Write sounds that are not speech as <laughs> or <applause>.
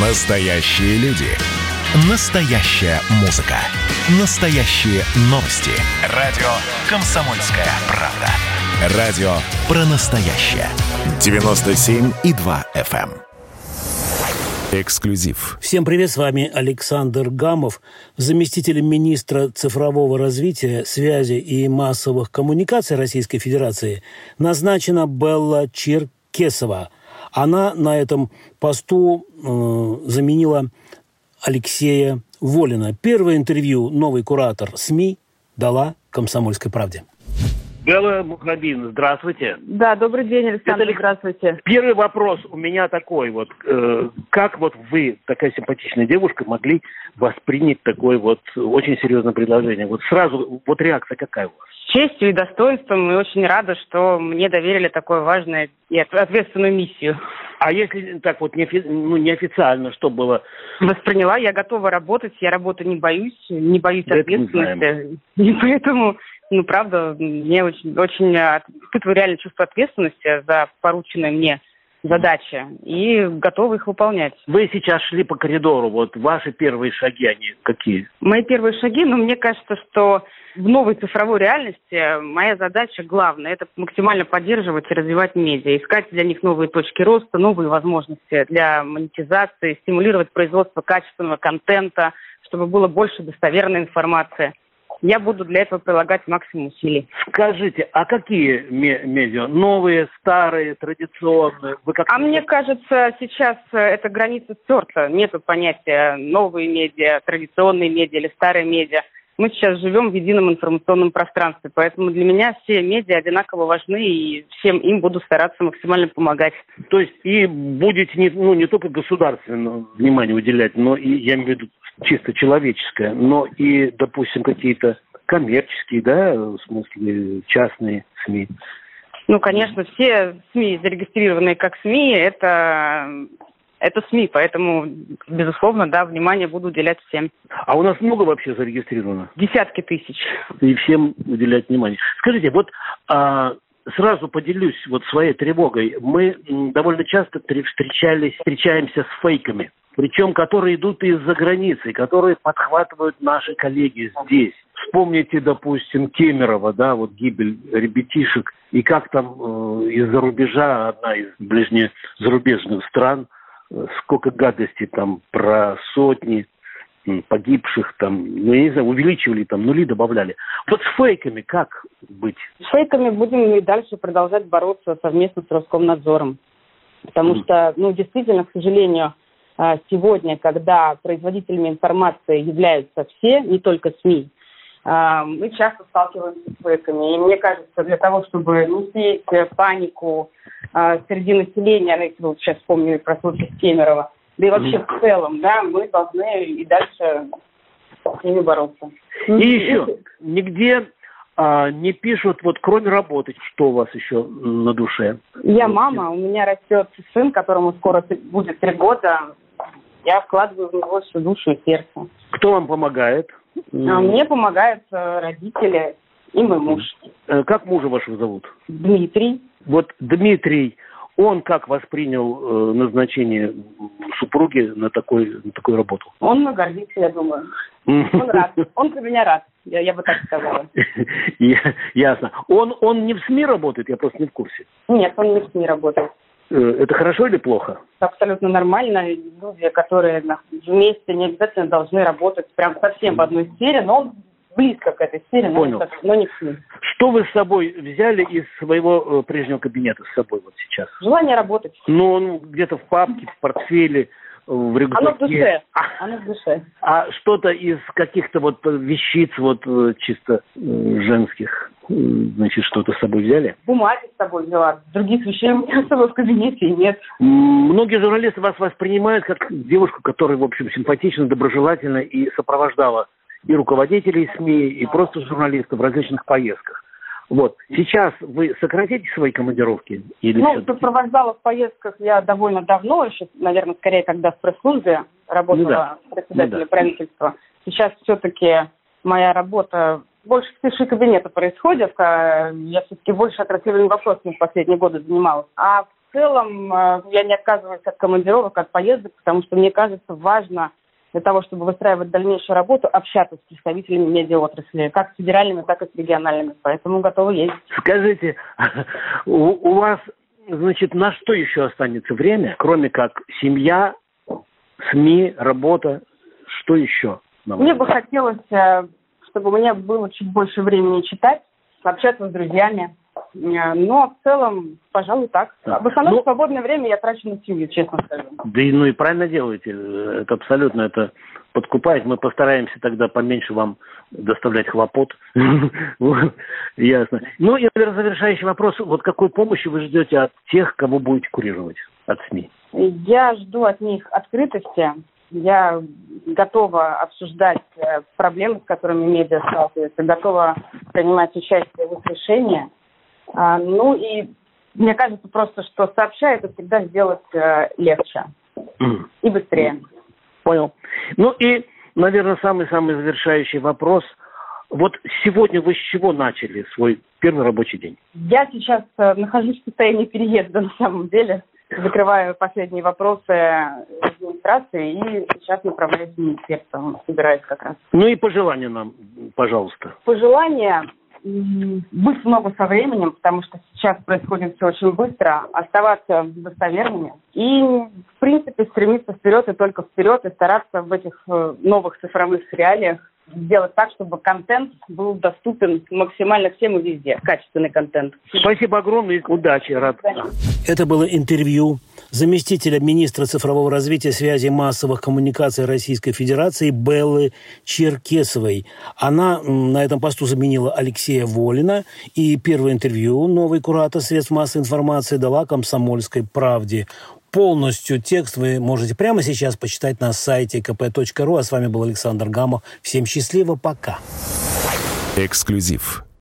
Настоящие люди. Настоящая музыка. Настоящие новости. Радио «Комсомольская правда». Радио про настоящее. 97,2 FM. эм. Эксклюзив. Всем привет, с вами Александр Гамов, заместитель министра цифрового развития, связи и массовых коммуникаций Российской Федерации назначена Белла Черкесова. Она на этом посту э, заменила Алексея Волина. Первое интервью новый куратор СМИ дала «Комсомольской правде». Белла Мухабин, здравствуйте. Да, добрый день, Александр, Это здравствуйте. Первый вопрос у меня такой вот. э, как вот вы, такая симпатичная девушка, могли воспринять такое вот очень серьезное предложение? Вот сразу, вот реакция какая у вас? С честью и достоинством, и очень рада, что мне доверили такую важную и от- ответственную миссию. А если так вот неофи- ну, неофициально, что было? Восприняла, я готова работать, я работы не боюсь, не боюсь Да ответственности. И поэтому, ну, правда, мне очень, очень испытываю реально чувство ответственности за порученные мне задачи и готова их выполнять. Вы сейчас шли по коридору, вот ваши первые шаги, они какие? Мои первые шаги, ну, мне кажется, что в новой цифровой реальности моя задача главная – это максимально поддерживать и развивать медиа, искать для них новые точки роста, новые возможности для монетизации, стимулировать производство качественного контента, чтобы было больше достоверной информации. Я буду для этого прилагать максимум усилий. Скажите, а какие ме- медиа? Новые, старые, традиционные? Вы как А мне кажется, сейчас э, эта граница стерта. Нету понятия новые медиа, традиционные медиа или старые медиа. Мы сейчас живем в едином информационном пространстве, поэтому для меня все медиа одинаково важны, и всем им буду стараться максимально помогать. То есть и будете не, ну, не только государственное внимание уделять, но и, я имею в виду, чисто человеческое, но и, допустим, какие-то коммерческие, да, в смысле частные СМИ. Ну, конечно, все СМИ, зарегистрированные как СМИ, это, это СМИ, поэтому, безусловно, да, внимание буду уделять всем. А у нас много вообще зарегистрировано? Десятки тысяч. И всем уделять внимание. Скажите, вот а, сразу поделюсь вот своей тревогой. Мы довольно часто тре- встречались, встречаемся с фейками, причем которые идут из-за границы, которые подхватывают наши коллеги здесь. Вспомните, допустим, Кемерово, да, вот гибель ребятишек, и как там э, из-за рубежа, одна из ближнезарубежных стран, сколько гадостей там про сотни погибших там, ну, я не знаю, увеличивали там, нули добавляли. Вот с фейками как быть? С фейками будем и дальше продолжать бороться совместно с Роскомнадзором. Потому Мгм. что, ну, действительно, к сожалению, а, сегодня, когда производителями информации являются все, не только СМИ, а, мы часто сталкиваемся с фейками. И мне кажется, для того, чтобы не сеять э, панику а, среди населения, ну, если вы вот сейчас вспомнили про случай с Кемерово, да и вообще в целом, да, мы должны и дальше с ними бороться. И еще, нигде а, не пишут, вот кроме работы, что у вас еще на душе? Я мама, у меня растет сын, которому скоро будет три года. Я вкладываю в него всю душу и сердце. Кто вам помогает? А мне помогают э, родители и мой муж. Э, Как мужа вашего зовут? Дмитрий. Вот Дмитрий, он как воспринял э, назначение супруги на, такой, на такую работу? Он гордится, я думаю. Он <laughs> рад. Он за меня рад. Я, я бы так сказала. Ясно. Он, он не в СМИ работает, я просто не в курсе. Нет, он не с ней работает. Э, Это хорошо или плохо? Абсолютно нормально. Люди, которые вместе не обязательно должны работать прям совсем в одной сфере, но он близко к этой сфере, но, не Понял. но не с ним. Что вы с собой взяли из своего э, прежнего кабинета с собой вот сейчас? Желание работать. Ну, он где-то в папке, в портфеле, э, в рюкзаке. Оно в душе. А, Оно в душе. а что-то из каких-то вот вещиц вот э, чисто э, женских, э, значит, что-то с собой взяли? бумаги с собой взяла. Других вещей у меня <laughs> с собой в кабинете нет. Многие журналисты вас воспринимают как девушку, которая, в общем, симпатична, доброжелательна и сопровождала и руководителей СМИ, и просто журналистов в различных поездках. Вот. Сейчас вы сократите свои командировки? Или Ну, сопровождала в поездках я довольно давно, еще, наверное, скорее, когда в пресс-службе работала Ну да. председателем Ну да. правительства. Сейчас все-таки моя работа больше в тиши кабинета происходит. а Я все-таки больше оперативными вопросами в последние годы занималась. А в целом э, я не отказываюсь от командировок, от поездок, потому что мне кажется важно для того, чтобы выстраивать дальнейшую работу, общаться с представителями медиаотрасли, как с федеральными, так и с региональными. Поэтому готовы ездить. Скажите, у, у вас, значит, на что еще останется время, кроме как семья, СМИ, работа, что еще? Мне бы хотелось, э, чтобы у меня было чуть больше времени читать, общаться с друзьями. Э, но в целом, пожалуй, так. В основном ну, свободное время я трачу на семью, честно скажу. Да и ну и правильно делаете. Это абсолютно это подкупает. Мы постараемся тогда поменьше вам доставлять хлопот. <laughs> Ясно. Ну и, наверное, завершающий вопрос. Вот какой помощи вы ждете от тех, кого будете курировать, от СМИ? Я жду от них открытости. Я готова обсуждать э, проблемы, с которыми медиа сталкиваются, готова принимать участие в их решении. А, ну и мне кажется просто, что сообща это всегда сделать э, легче mm. и быстрее. Понял. Ну и, наверное, самый-самый завершающий вопрос. Вот сегодня вы с чего начали свой первый рабочий день? Я сейчас э, нахожусь в состоянии переезда <laughs> на самом деле. Закрываю последние вопросы администрации и сейчас направляюсь в министерство. Собираюсь как раз. Ну и пожелания нам, пожалуйста. Пожелания много со временем, потому что сейчас происходит все очень быстро, оставаться достоверными и, в принципе, стремиться вперед и только вперед, и стараться в этих э, новых цифровых реалиях сделать так, чтобы контент был доступен максимально всем и везде. Качественный контент. Спасибо огромное и удачи. Рад. Это было интервью заместителя министра цифрового развития связи и массовых коммуникаций Российской Федерации Беллы Черкесовой. Она на этом посту заменила Алексея Волина. И первое интервью новый куратор средств массовой информации дала «Комсомольской правде». Полностью текст вы можете прямо сейчас почитать на сайте kp.ru. А с вами был Александр Гамов. Всем счастливо, пока. Эксклюзив.